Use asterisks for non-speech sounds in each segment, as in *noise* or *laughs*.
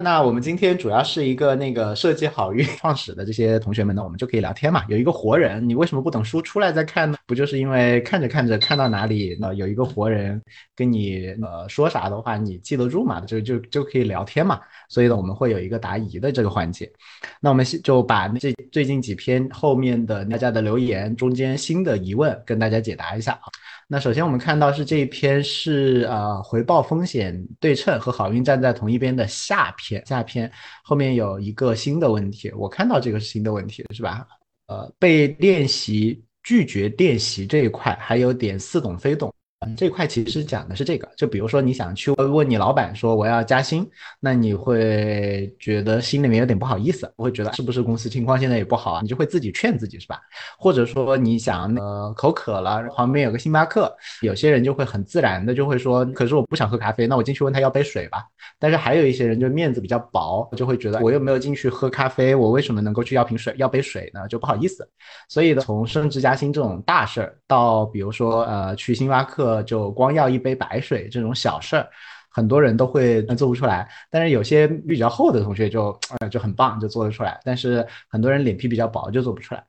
那我们今天主要是一个那个设计好运创始的这些同学们呢，我们就可以聊天嘛。有一个活人，你为什么不等书出来再看呢？不就是因为看着看着看到哪里，呃，有一个活人跟你呃说啥的话，你记得住嘛？就就就可以聊天嘛。所以呢，我们会有一个答疑的这个环节。那我们就把这最近几篇后面的大家的留言中间新的疑问跟大家解答一下啊。那首先我们看到是这一篇是呃回报风险对称和好运站在同一边的下篇下篇后面有一个新的问题，我看到这个新的问题是吧？呃，被练习拒绝练习这一块还有点似懂非懂。嗯这块其实讲的是这个，就比如说你想去问你老板说我要加薪，那你会觉得心里面有点不好意思，我会觉得是不是公司情况现在也不好啊？你就会自己劝自己是吧？或者说你想呃口渴了，旁边有个星巴克，有些人就会很自然的就会说，可是我不想喝咖啡，那我进去问他要杯水吧。但是还有一些人就面子比较薄，就会觉得我又没有进去喝咖啡，我为什么能够去要瓶水要杯水呢？就不好意思。所以呢，从升职加薪这种大事儿到比如说呃去星巴克。呃就光要一杯白水这种小事儿，很多人都会做不出来。但是有些比较厚的同学就呃就很棒，就做得出来。但是很多人脸皮比较薄，就做不出来。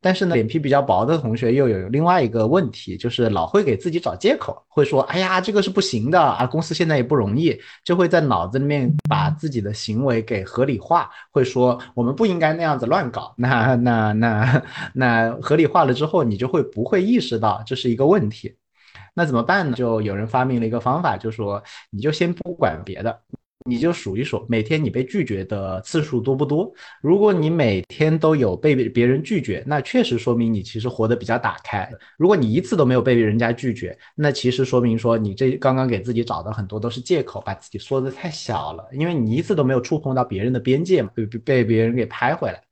但是呢，脸皮比较薄的同学又有另外一个问题，就是老会给自己找借口，会说：“哎呀，这个是不行的啊，公司现在也不容易。”就会在脑子里面把自己的行为给合理化，会说：“我们不应该那样子乱搞。”那那那 *laughs* 那合理化了之后，你就会不会意识到这是一个问题。那怎么办呢？就有人发明了一个方法，就说你就先不管别的，你就数一数每天你被拒绝的次数多不多。如果你每天都有被别人拒绝，那确实说明你其实活得比较打开。如果你一次都没有被人家拒绝，那其实说明说你这刚刚给自己找的很多都是借口，把自己缩得太小了。因为你一次都没有触碰到别人的边界嘛，被被别人给拍回来。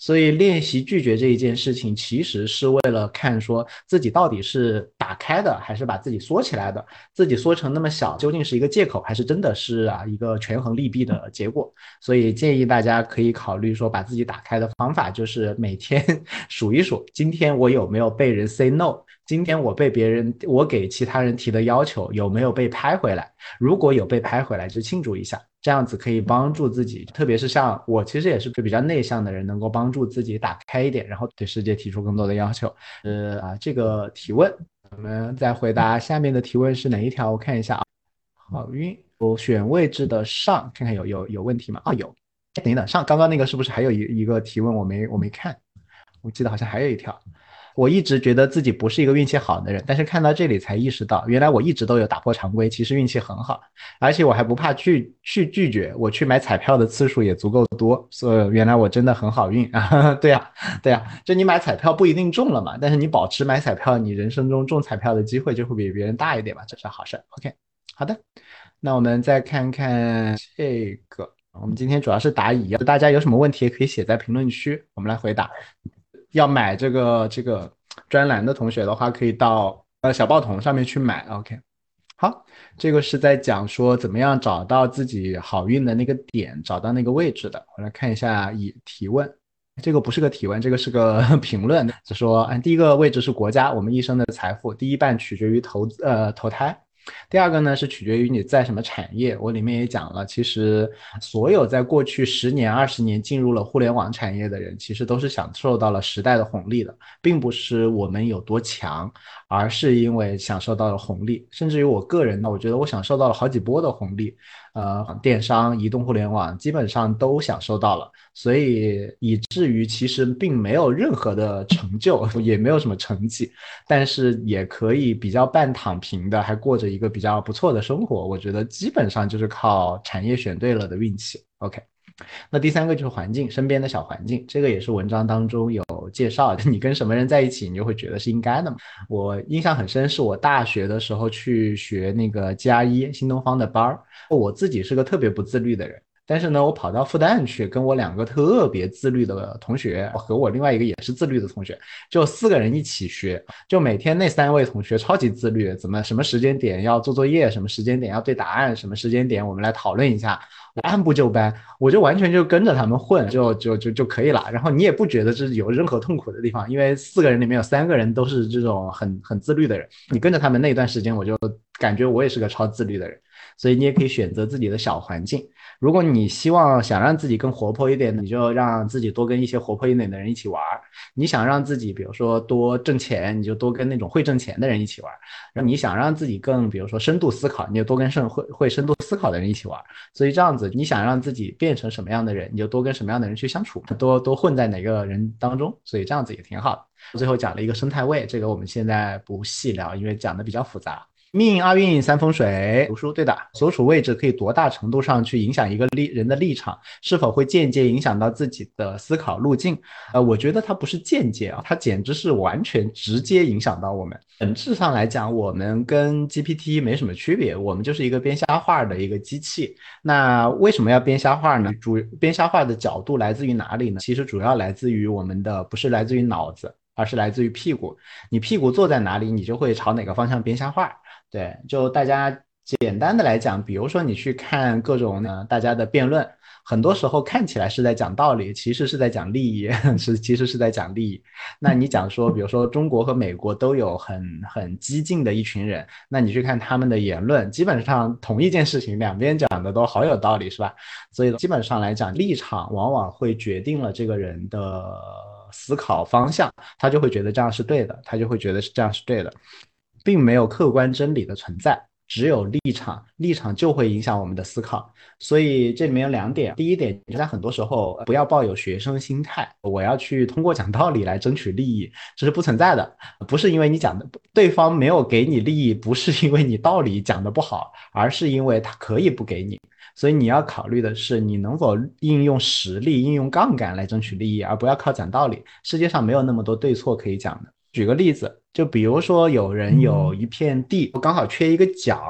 所以练习拒绝这一件事情，其实是为了看说自己到底是打开的，还是把自己缩起来的。自己缩成那么小，究竟是一个借口，还是真的是啊一个权衡利弊的结果？所以建议大家可以考虑说，把自己打开的方法就是每天 *laughs* 数一数，今天我有没有被人 say no。今天我被别人，我给其他人提的要求有没有被拍回来？如果有被拍回来，就庆祝一下，这样子可以帮助自己，特别是像我，其实也是比较内向的人，能够帮助自己打开一点，然后对世界提出更多的要求。呃啊，这个提问，我们再回答下面的提问是哪一条？我看一下啊，好运，我选位置的上，看看有有有问题吗？啊有，等一等上，刚刚那个是不是还有一一个提问我没我没看？我记得好像还有一条。我一直觉得自己不是一个运气好的人，但是看到这里才意识到，原来我一直都有打破常规，其实运气很好，而且我还不怕拒去拒绝，我去买彩票的次数也足够多，所以原来我真的很好运啊！*laughs* 对呀，对呀，就你买彩票不一定中了嘛，但是你保持买彩票，你人生中中彩票的机会就会比别人大一点嘛，这是好事。OK，好的，那我们再看看这个，我们今天主要是答疑，大家有什么问题也可以写在评论区，我们来回答。要买这个这个专栏的同学的话，可以到呃小报童上面去买。OK，好，这个是在讲说怎么样找到自己好运的那个点，找到那个位置的。我来看一下，以提问，这个不是个提问，这个是个 *laughs* 评论，就说，嗯，第一个位置是国家，我们一生的财富，第一半取决于投资呃投胎。第二个呢是取决于你在什么产业，我里面也讲了，其实所有在过去十年、二十年进入了互联网产业的人，其实都是享受到了时代的红利的，并不是我们有多强，而是因为享受到了红利。甚至于我个人呢，我觉得我享受到了好几波的红利。呃，电商、移动互联网基本上都享受到了，所以以至于其实并没有任何的成就，*laughs* 也没有什么成绩，但是也可以比较半躺平的，还过着一个比较不错的生活。我觉得基本上就是靠产业选对了的运气。OK。那第三个就是环境，身边的小环境，这个也是文章当中有介绍的。*laughs* 你跟什么人在一起，你就会觉得是应该的嘛。我印象很深，是我大学的时候去学那个 G R 一新东方的班儿，我自己是个特别不自律的人。但是呢，我跑到复旦去，跟我两个特别自律的同学和我另外一个也是自律的同学，就四个人一起学。就每天那三位同学超级自律，怎么什么时间点要做作业，什么时间点要对答案，什么时间点我们来讨论一下，我按部就班，我就完全就跟着他们混，就就就就可以了。然后你也不觉得这有任何痛苦的地方，因为四个人里面有三个人都是这种很很自律的人，你跟着他们那段时间，我就感觉我也是个超自律的人。所以你也可以选择自己的小环境。如果你希望想让自己更活泼一点，你就让自己多跟一些活泼一点的人一起玩儿；你想让自己比如说多挣钱，你就多跟那种会挣钱的人一起玩儿；然后你想让自己更比如说深度思考，你就多跟深会会深度思考的人一起玩儿。所以这样子，你想让自己变成什么样的人，你就多跟什么样的人去相处，多多混在哪个人当中。所以这样子也挺好的。最后讲了一个生态位，这个我们现在不细聊，因为讲的比较复杂。命二运三风水，读书对的，所处位置可以多大程度上去影响一个立人的立场，是否会间接影响到自己的思考路径？呃，我觉得它不是间接啊，它简直是完全直接影响到我们。本质上来讲，我们跟 GPT 没什么区别，我们就是一个编瞎话的一个机器。那为什么要编瞎话呢？主编瞎话的角度来自于哪里呢？其实主要来自于我们的，不是来自于脑子，而是来自于屁股。你屁股坐在哪里，你就会朝哪个方向编瞎话。对，就大家简单的来讲，比如说你去看各种呢，大家的辩论，很多时候看起来是在讲道理，其实是在讲利益，*laughs* 是其实是在讲利益。那你讲说，比如说中国和美国都有很很激进的一群人，那你去看他们的言论，基本上同一件事情，两边讲的都好有道理，是吧？所以基本上来讲，立场往往会决定了这个人的思考方向，他就会觉得这样是对的，他就会觉得是这样是对的。并没有客观真理的存在，只有立场，立场就会影响我们的思考。所以这里面有两点，第一点，在很多时候不要抱有学生心态，我要去通过讲道理来争取利益，这是不存在的。不是因为你讲的对方没有给你利益，不是因为你道理讲的不好，而是因为他可以不给你。所以你要考虑的是，你能否应用实力、应用杠杆来争取利益，而不要靠讲道理。世界上没有那么多对错可以讲的。举个例子，就比如说有人有一片地，刚好缺一个角，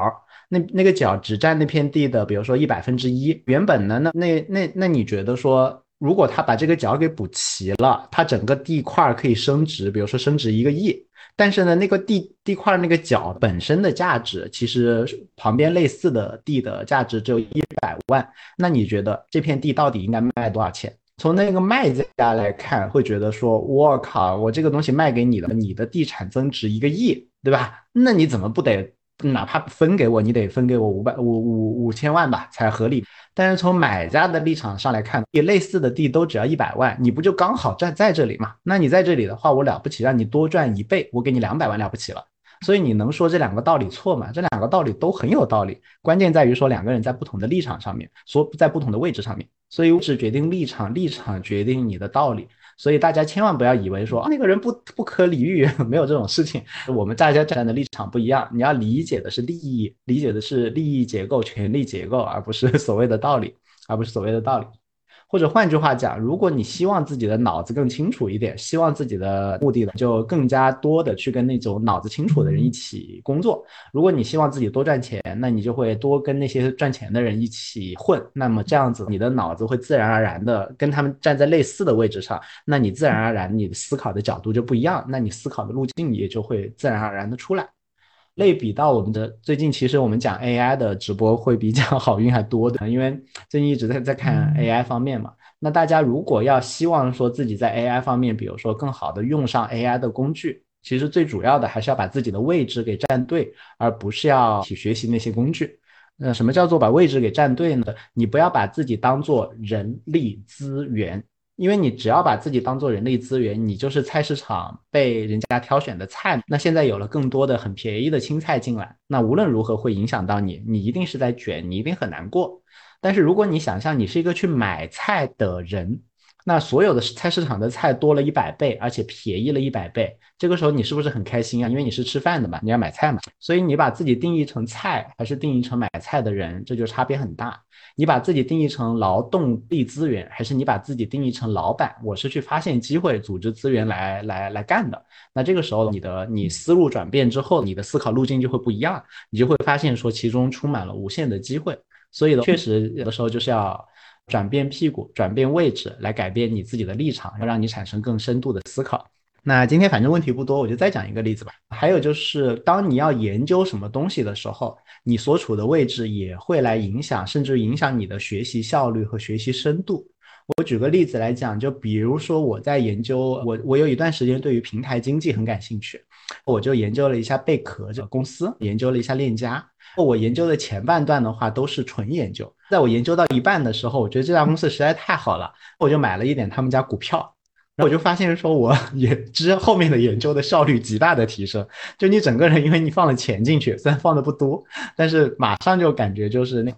那那个角只占那片地的，比如说一百分之一。原本呢，那那那那你觉得说，如果他把这个角给补齐了，他整个地块可以升值，比如说升值一个亿。但是呢，那个地地块那个角本身的价值，其实旁边类似的地的价值只有一百万。那你觉得这片地到底应该卖多少钱？从那个卖家来看，会觉得说，我靠，我这个东西卖给你了，你的地产增值一个亿，对吧？那你怎么不得，哪怕分给我，你得分给我五百五五五千万吧，才合理。但是从买家的立场上来看，也类似的地都只要一百万，你不就刚好站在这里嘛？那你在这里的话，我了不起，让你多赚一倍，我给你两百万了不起了。所以你能说这两个道理错吗？这两个道理都很有道理，关键在于说两个人在不同的立场上面，说在不同的位置上面，所以是决定立场，立场决定你的道理。所以大家千万不要以为说那个人不不可理喻，*laughs* 没有这种事情。我们大家站的立场不一样，你要理解的是利益，理解的是利益结构、权力结构，而不是所谓的道理，而不是所谓的道理。或者换句话讲，如果你希望自己的脑子更清楚一点，希望自己的目的呢，就更加多的去跟那种脑子清楚的人一起工作。如果你希望自己多赚钱，那你就会多跟那些赚钱的人一起混。那么这样子，你的脑子会自然而然的跟他们站在类似的位置上，那你自然而然你的思考的角度就不一样，那你思考的路径也就会自然而然的出来。类比到我们的最近，其实我们讲 AI 的直播会比较 *laughs* 好运还多的，因为最近一直在在看 AI 方面嘛。那大家如果要希望说自己在 AI 方面，比如说更好的用上 AI 的工具，其实最主要的还是要把自己的位置给站对，而不是要去学习那些工具。那什么叫做把位置给站对呢？你不要把自己当做人力资源。因为你只要把自己当做人力资源，你就是菜市场被人家挑选的菜。那现在有了更多的很便宜的青菜进来，那无论如何会影响到你，你一定是在卷，你一定很难过。但是如果你想象你是一个去买菜的人。那所有的菜市场的菜多了一百倍，而且便宜了一百倍，这个时候你是不是很开心啊？因为你是吃饭的嘛，你要买菜嘛，所以你把自己定义成菜，还是定义成买菜的人，这就差别很大。你把自己定义成劳动力资源，还是你把自己定义成老板？我是去发现机会、组织资源来来来干的。那这个时候，你的你思路转变之后，你的思考路径就会不一样，你就会发现说其中充满了无限的机会。所以确实有的时候就是要。转变屁股，转变位置，来改变你自己的立场，要让你产生更深度的思考。那今天反正问题不多，我就再讲一个例子吧。还有就是，当你要研究什么东西的时候，你所处的位置也会来影响，甚至影响你的学习效率和学习深度。我举个例子来讲，就比如说我在研究，我我有一段时间对于平台经济很感兴趣。我就研究了一下贝壳这个公司，研究了一下链家。我研究的前半段的话都是纯研究，在我研究到一半的时候，我觉得这家公司实在太好了，我就买了一点他们家股票。我就发现说，*laughs* 我也之后面的研究的效率极大的提升。就你整个人，因为你放了钱进去，虽然放的不多，但是马上就感觉就是那。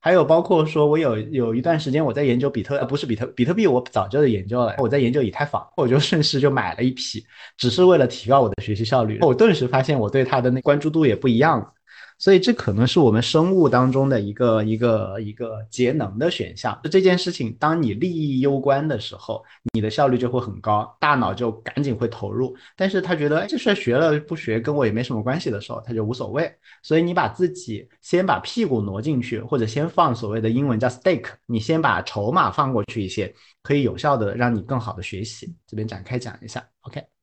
还有包括说，我有有一段时间我在研究比特，不是比特比特币，我早就研究了。我在研究以太坊，我就顺势就买了一批，只是为了提高我的学习效率。我顿时发现我对它的那关注度也不一样了。所以这可能是我们生物当中的一个一个一个节能的选项。就这件事情，当你利益攸关的时候，你的效率就会很高，大脑就赶紧会投入。但是他觉得，哎，这事学了不学跟我也没什么关系的时候，他就无所谓。所以你把自己先把屁股挪进去，或者先放所谓的英文叫 stake，你先把筹码放过去一些，可以有效的让你更好的学习。这边展开讲一下，OK。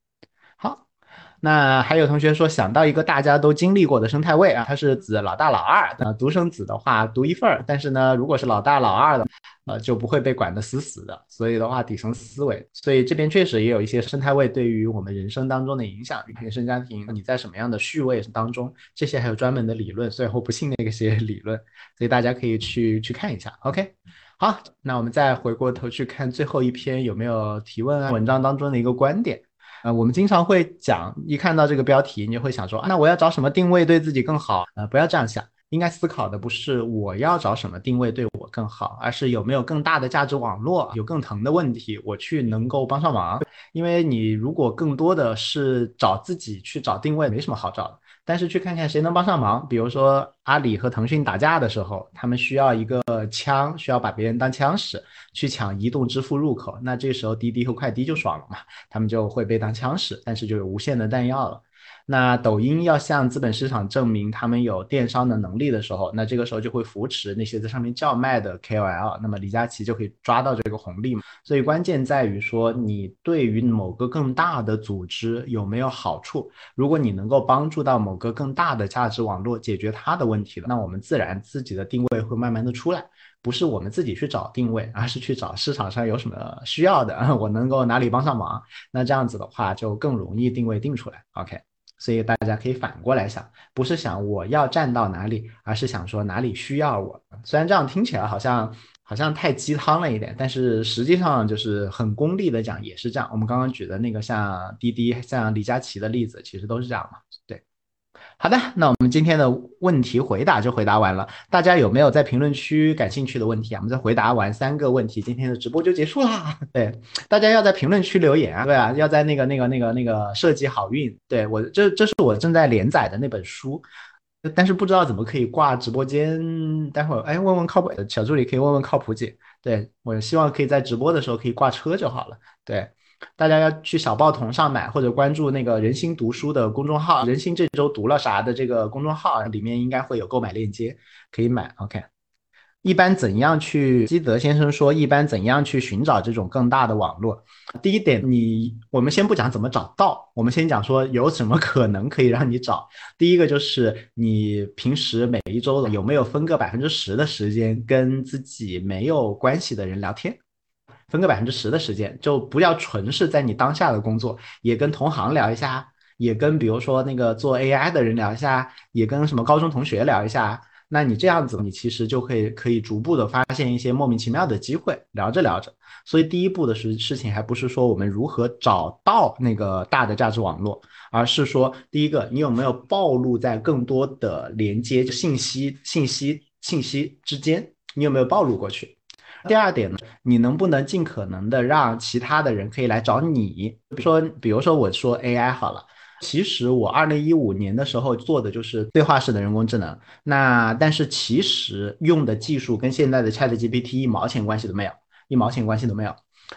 那还有同学说想到一个大家都经历过的生态位啊，它是指老大老二。那独生子的话独一份儿，但是呢，如果是老大老二的，呃，就不会被管得死死的。所以的话，底层思维。所以这边确实也有一些生态位对于我们人生当中的影响。原生家庭，你在什么样的序位当中，这些还有专门的理论。所以我不信那些理论，所以大家可以去去看一下。OK，好，那我们再回过头去看最后一篇有没有提问啊？文章当中的一个观点。呃，我们经常会讲，一看到这个标题，你就会想说，那我要找什么定位对自己更好？呃，不要这样想，应该思考的不是我要找什么定位对我更好，而是有没有更大的价值网络，有更疼的问题，我去能够帮上忙。因为你如果更多的是找自己去找定位，没什么好找的。但是去看看谁能帮上忙，比如说阿里和腾讯打架的时候，他们需要一个枪，需要把别人当枪使，去抢移动支付入口，那这时候滴滴和快滴就爽了嘛，他们就会被当枪使，但是就有无限的弹药了。那抖音要向资本市场证明他们有电商的能力的时候，那这个时候就会扶持那些在上面叫卖的 KOL，那么李佳琦就可以抓到这个红利嘛。所以关键在于说，你对于某个更大的组织有没有好处？如果你能够帮助到某个更大的价值网络解决它的问题了，那我们自然自己的定位会慢慢的出来，不是我们自己去找定位，而是去找市场上有什么需要的，*laughs* 我能够哪里帮上忙，那这样子的话就更容易定位定出来。OK。所以大家可以反过来想，不是想我要站到哪里，而是想说哪里需要我。虽然这样听起来好像好像太鸡汤了一点，但是实际上就是很功利的讲也是这样。我们刚刚举的那个像滴滴、像李佳琦的例子，其实都是这样嘛。好的，那我们今天的问题回答就回答完了。大家有没有在评论区感兴趣的问题啊？我们再回答完三个问题，今天的直播就结束啦。*laughs* 对，大家要在评论区留言啊。对啊，要在那个那个那个那个设计好运。对我，这这是我正在连载的那本书，但是不知道怎么可以挂直播间。待会儿哎，问问靠谱小助理，可以问问靠谱姐。对我希望可以在直播的时候可以挂车就好了。对。大家要去小报童上买，或者关注那个人心读书的公众号，人心这周读了啥的这个公众号里面应该会有购买链接，可以买。OK，一般怎样去？基德先生说，一般怎样去寻找这种更大的网络？第一点，你我们先不讲怎么找到，我们先讲说有什么可能可以让你找。第一个就是你平时每一周有没有分个百分之十的时间跟自己没有关系的人聊天。分个百分之十的时间，就不要纯是在你当下的工作，也跟同行聊一下，也跟比如说那个做 AI 的人聊一下，也跟什么高中同学聊一下。那你这样子，你其实就可以可以逐步的发现一些莫名其妙的机会，聊着聊着。所以第一步的事事情还不是说我们如何找到那个大的价值网络，而是说第一个，你有没有暴露在更多的连接信息、信息、信息之间，你有没有暴露过去？第二点呢，你能不能尽可能的让其他的人可以来找你？比如说，比如说我说 AI 好了，其实我二零一五年的时候做的就是对话式的人工智能，那但是其实用的技术跟现在的 ChatGPT 一毛钱关系都没有，一毛钱关系都没有。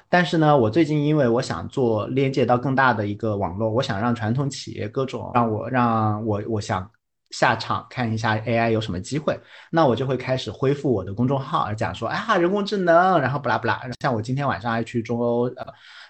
但是呢，我最近因为我想做连接到更大的一个网络，我想让传统企业各种让我让我我想。下场看一下 AI 有什么机会，那我就会开始恢复我的公众号，讲说，哎呀，人工智能，然后不拉不拉。像我今天晚上还去中欧呃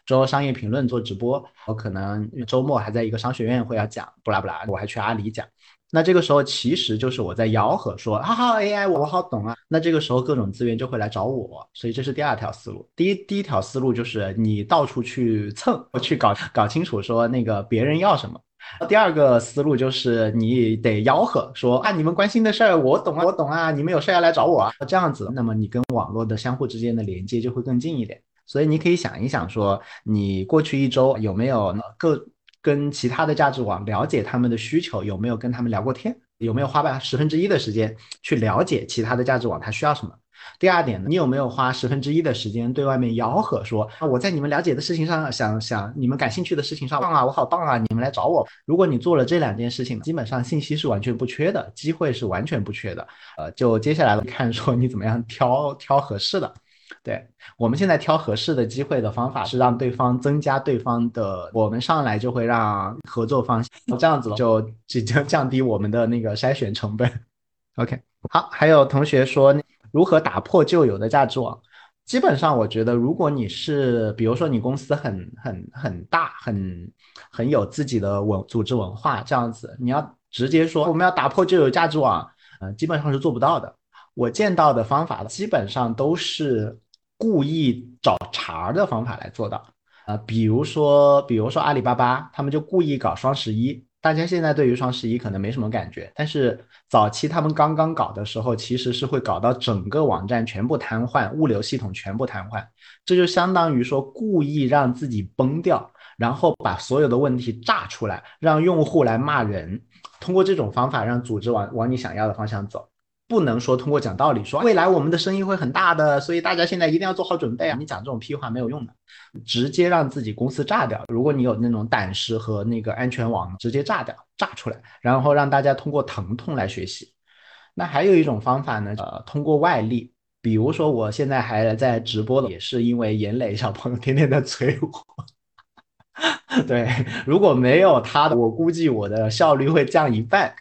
中欧商业评论做直播，我可能周末还在一个商学院会要讲不拉不拉，我还去阿里讲。那这个时候其实就是我在吆喝说，哈哈，AI 我好懂啊。那这个时候各种资源就会来找我，所以这是第二条思路。第一第一条思路就是你到处去蹭，*laughs* 去搞搞清楚说那个别人要什么。第二个思路就是你得吆喝说啊，你们关心的事儿我懂啊，我懂啊，你们有事要来找我啊，这样子，那么你跟网络的相互之间的连接就会更近一点。所以你可以想一想说，你过去一周有没有各跟其他的价值网了解他们的需求，有没有跟他们聊过天，有没有花百十分之一的时间去了解其他的价值网他需要什么？第二点呢，你有没有花十分之一的时间对外面吆喝说啊，我在你们了解的事情上，想想你们感兴趣的事情上，棒啊，我好棒啊，你们来找我。如果你做了这两件事情，基本上信息是完全不缺的，机会是完全不缺的。呃，就接下来看说你怎么样挑挑合适的。对我们现在挑合适的机会的方法是让对方增加对方的，我们上来就会让合作方这样子就即将降低我们的那个筛选成本。OK，好，还有同学说。如何打破旧有的价值网？基本上，我觉得，如果你是，比如说你公司很很很大，很很有自己的文组织文化这样子，你要直接说我们要打破旧有价值网，呃，基本上是做不到的。我见到的方法基本上都是故意找茬的方法来做到，呃，比如说，比如说阿里巴巴，他们就故意搞双十一。大家现在对于双十一可能没什么感觉，但是早期他们刚刚搞的时候，其实是会搞到整个网站全部瘫痪，物流系统全部瘫痪，这就相当于说故意让自己崩掉，然后把所有的问题炸出来，让用户来骂人，通过这种方法让组织往往你想要的方向走。不能说通过讲道理说未来我们的生意会很大的，所以大家现在一定要做好准备啊！你讲这种屁话没有用的，直接让自己公司炸掉。如果你有那种胆识和那个安全网，直接炸掉，炸出来，然后让大家通过疼痛来学习。那还有一种方法呢，呃，通过外力，比如说我现在还在直播的，也是因为严磊小朋友天天在催我。*laughs* 对，如果没有他的，我估计我的效率会降一半。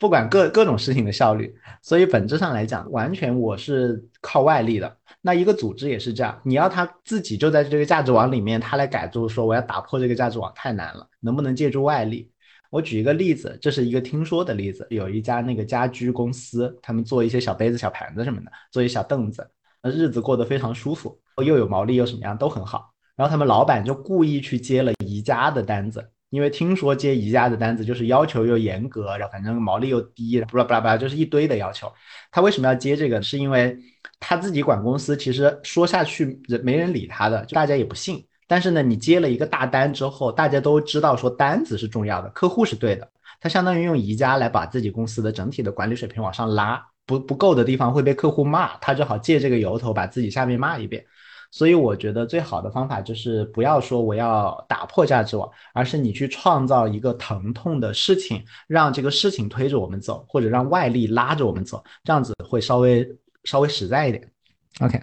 不管各各种事情的效率，所以本质上来讲，完全我是靠外力的。那一个组织也是这样，你要他自己就在这个价值网里面，他来改，就是说我要打破这个价值网太难了，能不能借助外力？我举一个例子，这是一个听说的例子，有一家那个家居公司，他们做一些小杯子、小盘子什么的，做一些小凳子，日子过得非常舒服，又有毛利又什么样都很好。然后他们老板就故意去接了宜家的单子。因为听说接宜家的单子就是要求又严格，然后反正毛利又低，巴拉巴拉巴拉，就是一堆的要求。他为什么要接这个？是因为他自己管公司，其实说下去人没人理他的，就大家也不信。但是呢，你接了一个大单之后，大家都知道说单子是重要的，客户是对的。他相当于用宜家来把自己公司的整体的管理水平往上拉，不不够的地方会被客户骂，他就好借这个由头把自己下面骂一遍。所以我觉得最好的方法就是不要说我要打破价值网，而是你去创造一个疼痛的事情，让这个事情推着我们走，或者让外力拉着我们走，这样子会稍微稍微实在一点。OK，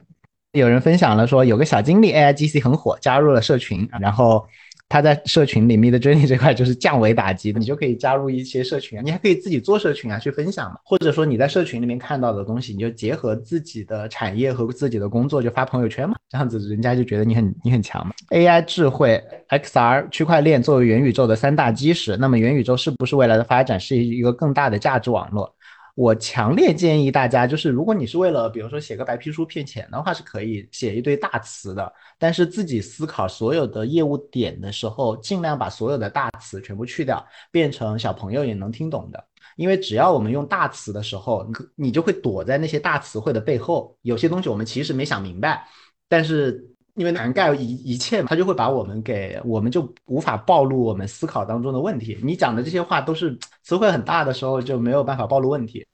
有人分享了说有个小经历 AIGC 很火，加入了社群，然后。他在社群里面的 journey 这块就是降维打击，你就可以加入一些社群，你还可以自己做社群啊，去分享嘛。或者说你在社群里面看到的东西，你就结合自己的产业和自己的工作就发朋友圈嘛，这样子人家就觉得你很你很强嘛。AI 智慧、XR、区块链作为元宇宙的三大基石，那么元宇宙是不是未来的发展是一个更大的价值网络？我强烈建议大家，就是如果你是为了，比如说写个白皮书骗钱的话，是可以写一堆大词的。但是自己思考所有的业务点的时候，尽量把所有的大词全部去掉，变成小朋友也能听懂的。因为只要我们用大词的时候，你你就会躲在那些大词汇的背后，有些东西我们其实没想明白，但是。因为涵盖一一切，他就会把我们给，我们就无法暴露我们思考当中的问题。你讲的这些话都是词汇很大的时候，就没有办法暴露问题。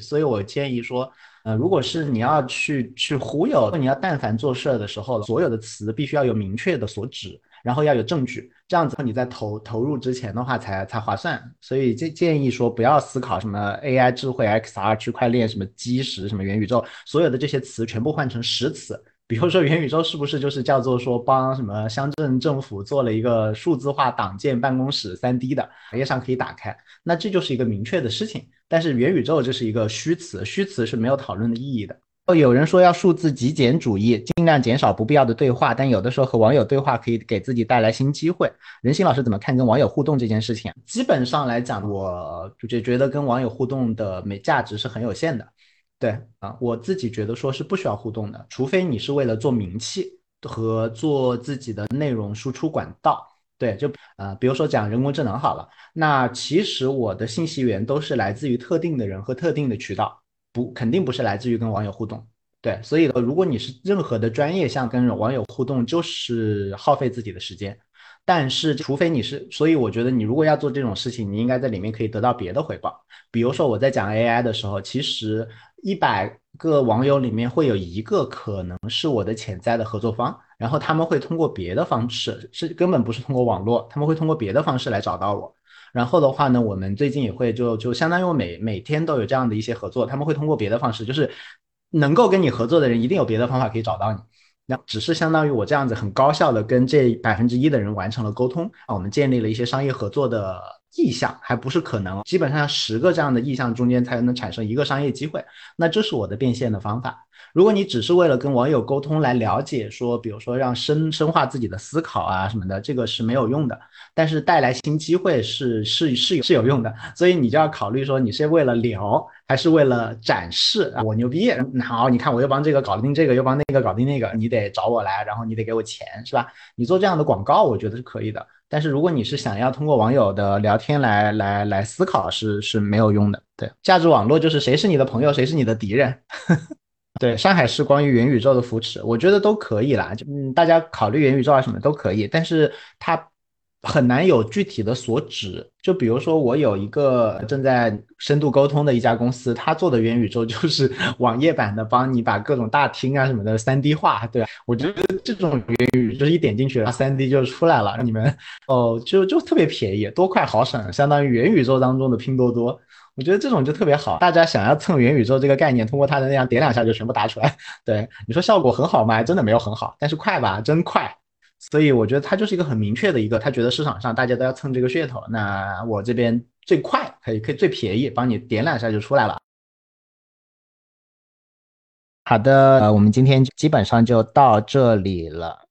所以我建议说，呃，如果是你要去去忽悠，你要但凡做事儿的时候，所有的词必须要有明确的所指，然后要有证据，这样子你在投投入之前的话才才划算。所以建建议说，不要思考什么 AI 智慧、XR 区块链、什么基石、什么元宇宙，所有的这些词全部换成实词。比如说元宇宙是不是就是叫做说帮什么乡镇政府做了一个数字化党建办公室三 D 的，网页上可以打开，那这就是一个明确的事情。但是元宇宙这是一个虚词，虚词是没有讨论的意义的。哦，有人说要数字极简主义，尽量减少不必要的对话，但有的时候和网友对话可以给自己带来新机会。任心老师怎么看跟网友互动这件事情？基本上来讲，我就觉得跟网友互动的没价值是很有限的。对啊，我自己觉得说是不需要互动的，除非你是为了做名气和做自己的内容输出管道，对，就呃，比如说讲人工智能好了，那其实我的信息源都是来自于特定的人和特定的渠道，不肯定不是来自于跟网友互动。对，所以如果你是任何的专业项跟网友互动，就是耗费自己的时间。但是除非你是，所以我觉得你如果要做这种事情，你应该在里面可以得到别的回报。比如说我在讲 AI 的时候，其实一百个网友里面会有一个可能是我的潜在的合作方。然后他们会通过别的方式，是根本不是通过网络，他们会通过别的方式来找到我。然后的话呢，我们最近也会就就相当于我每每天都有这样的一些合作，他们会通过别的方式，就是能够跟你合作的人，一定有别的方法可以找到你。那只是相当于我这样子很高效的跟这百分之一的人完成了沟通啊，我们建立了一些商业合作的意向，还不是可能，基本上十个这样的意向中间才能产生一个商业机会。那这是我的变现的方法。如果你只是为了跟网友沟通来了解，说比如说让深深化自己的思考啊什么的，这个是没有用的。但是带来新机会是是是是有用的，所以你就要考虑说你是为了聊还是为了展示啊？我牛逼，好，你看我又帮这个搞定这个，又帮那个搞定那个，你得找我来，然后你得给我钱，是吧？你做这样的广告，我觉得是可以的。但是如果你是想要通过网友的聊天来来来思考，是是没有用的。对，价值网络就是谁是你的朋友，谁是你的敌人。对上海市关于元宇宙的扶持，我觉得都可以啦，就嗯，大家考虑元宇宙啊什么都可以，但是它很难有具体的所指。就比如说，我有一个正在深度沟通的一家公司，他做的元宇宙就是 *laughs* 网页版的，帮你把各种大厅啊什么的三 D 化。对我觉得这种元宇宙一点进去了，三 D 就出来了，你们哦，就就特别便宜，多快好省，相当于元宇宙当中的拼多多。我觉得这种就特别好，大家想要蹭元宇宙这个概念，通过它的那样点两下就全部打出来。*laughs* 对你说效果很好吗？真的没有很好，但是快吧，真快。所以我觉得它就是一个很明确的一个，他觉得市场上大家都要蹭这个噱头，那我这边最快可以可以最便宜，帮你点两下就出来了。好的，呃，我们今天基本上就到这里了。